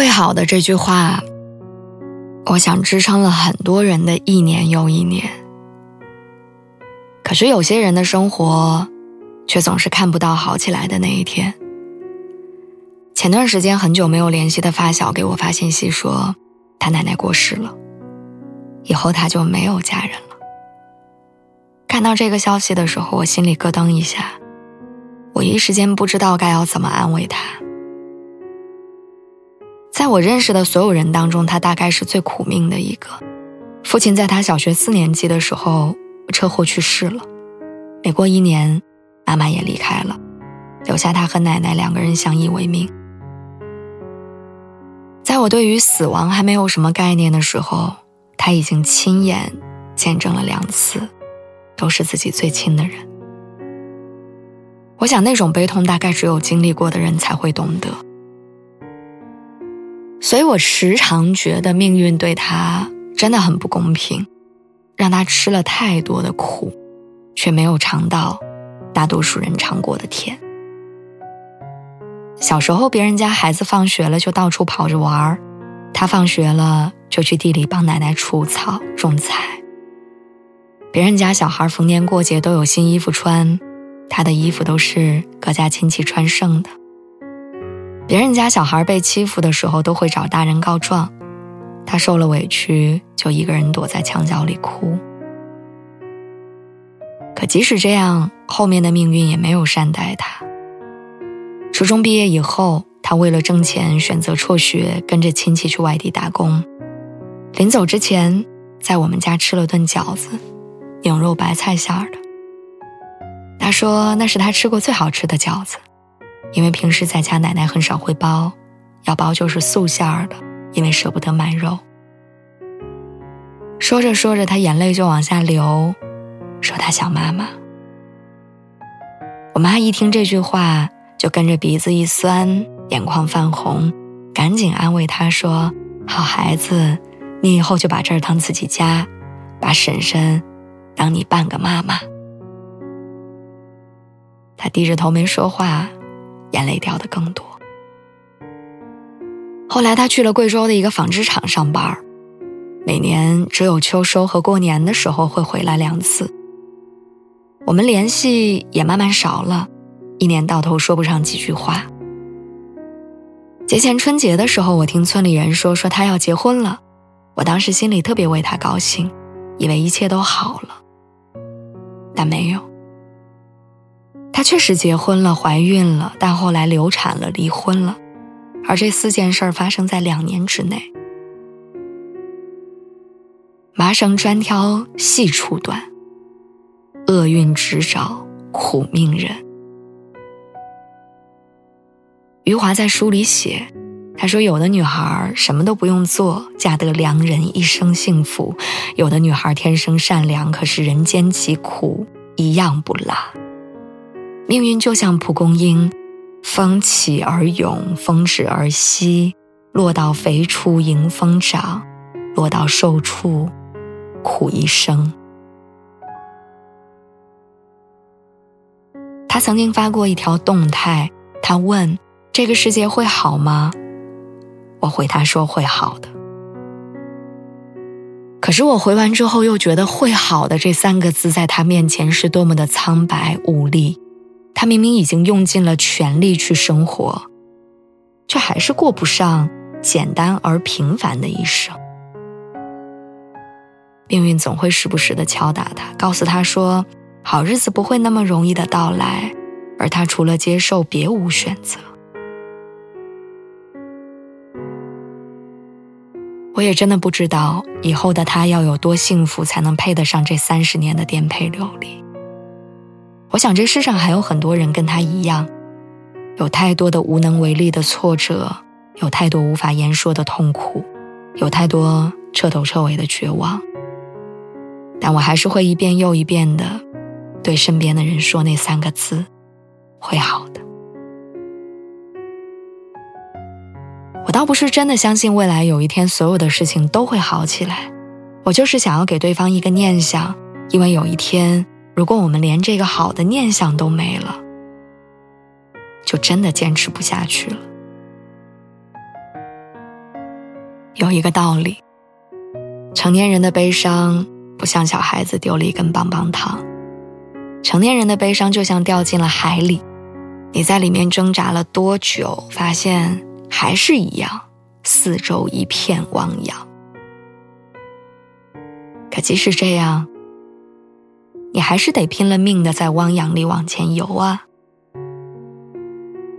会好的这句话，我想支撑了很多人的一年又一年。可是有些人的生活，却总是看不到好起来的那一天。前段时间很久没有联系的发小给我发信息说，他奶奶过世了，以后他就没有家人了。看到这个消息的时候，我心里咯噔一下，我一时间不知道该要怎么安慰他。在我认识的所有人当中，他大概是最苦命的一个。父亲在他小学四年级的时候车祸去世了，没过一年，妈妈也离开了，留下他和奶奶两个人相依为命。在我对于死亡还没有什么概念的时候，他已经亲眼见证了两次，都是自己最亲的人。我想那种悲痛，大概只有经历过的人才会懂得。所以我时常觉得命运对他真的很不公平，让他吃了太多的苦，却没有尝到大多数人尝过的甜。小时候，别人家孩子放学了就到处跑着玩儿，他放学了就去地里帮奶奶除草种菜。别人家小孩逢年过节都有新衣服穿，他的衣服都是各家亲戚穿剩的。别人家小孩被欺负的时候，都会找大人告状，他受了委屈就一个人躲在墙角里哭。可即使这样，后面的命运也没有善待他。初中毕业以后，他为了挣钱选择辍学，跟着亲戚去外地打工。临走之前，在我们家吃了顿饺子，牛肉白菜馅儿的。他说那是他吃过最好吃的饺子。因为平时在家，奶奶很少会包，要包就是素馅儿的，因为舍不得买肉。说着说着，她眼泪就往下流，说她想妈妈。我妈一听这句话，就跟着鼻子一酸，眼眶泛红，赶紧安慰她说：“好孩子，你以后就把这儿当自己家，把婶婶当你半个妈妈。”他低着头没说话。眼泪掉的更多。后来他去了贵州的一个纺织厂上班，每年只有秋收和过年的时候会回来两次。我们联系也慢慢少了，一年到头说不上几句话。节前春节的时候，我听村里人说说他要结婚了，我当时心里特别为他高兴，以为一切都好了，但没有。她确实结婚了，怀孕了，但后来流产了，离婚了，而这四件事儿发生在两年之内。麻绳专挑细处断，厄运直找苦命人。余华在书里写，他说：“有的女孩什么都不用做，嫁得良人，一生幸福；有的女孩天生善良，可是人间疾苦一样不落。”命运就像蒲公英，风起而涌，风止而息，落到肥处迎风长，落到瘦处苦一生。他曾经发过一条动态，他问：“这个世界会好吗？”我回他说：“会好的。”可是我回完之后，又觉得“会好的”这三个字在他面前是多么的苍白无力。他明明已经用尽了全力去生活，却还是过不上简单而平凡的一生。命运总会时不时的敲打他，告诉他说：“好日子不会那么容易的到来。”而他除了接受，别无选择。我也真的不知道以后的他要有多幸福，才能配得上这三十年的颠沛流离。我想，这世上还有很多人跟他一样，有太多的无能为力的挫折，有太多无法言说的痛苦，有太多彻头彻尾的绝望。但我还是会一遍又一遍的对身边的人说那三个字：“会好的。”我倒不是真的相信未来有一天所有的事情都会好起来，我就是想要给对方一个念想，因为有一天，如果我们连这个好的念想都没了，就真的坚持不下去了。有一个道理，成年人的悲伤不像小孩子丢了一根棒棒糖，成年人的悲伤就像掉进了海里，你在里面挣扎了多久，发现。还是一样，四周一片汪洋。可即使这样，还是得拼了命的在汪洋里往前游啊！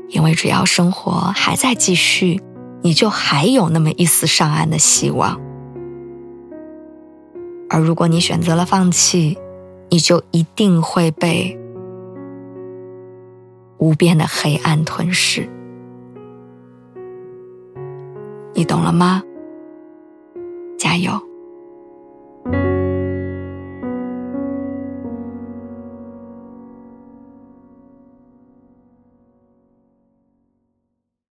因为只要生活还在继续，你就还有那么一丝上岸的希望。而如果你选择了放弃，你就一定会被无边的黑暗吞噬。你懂了吗？加油！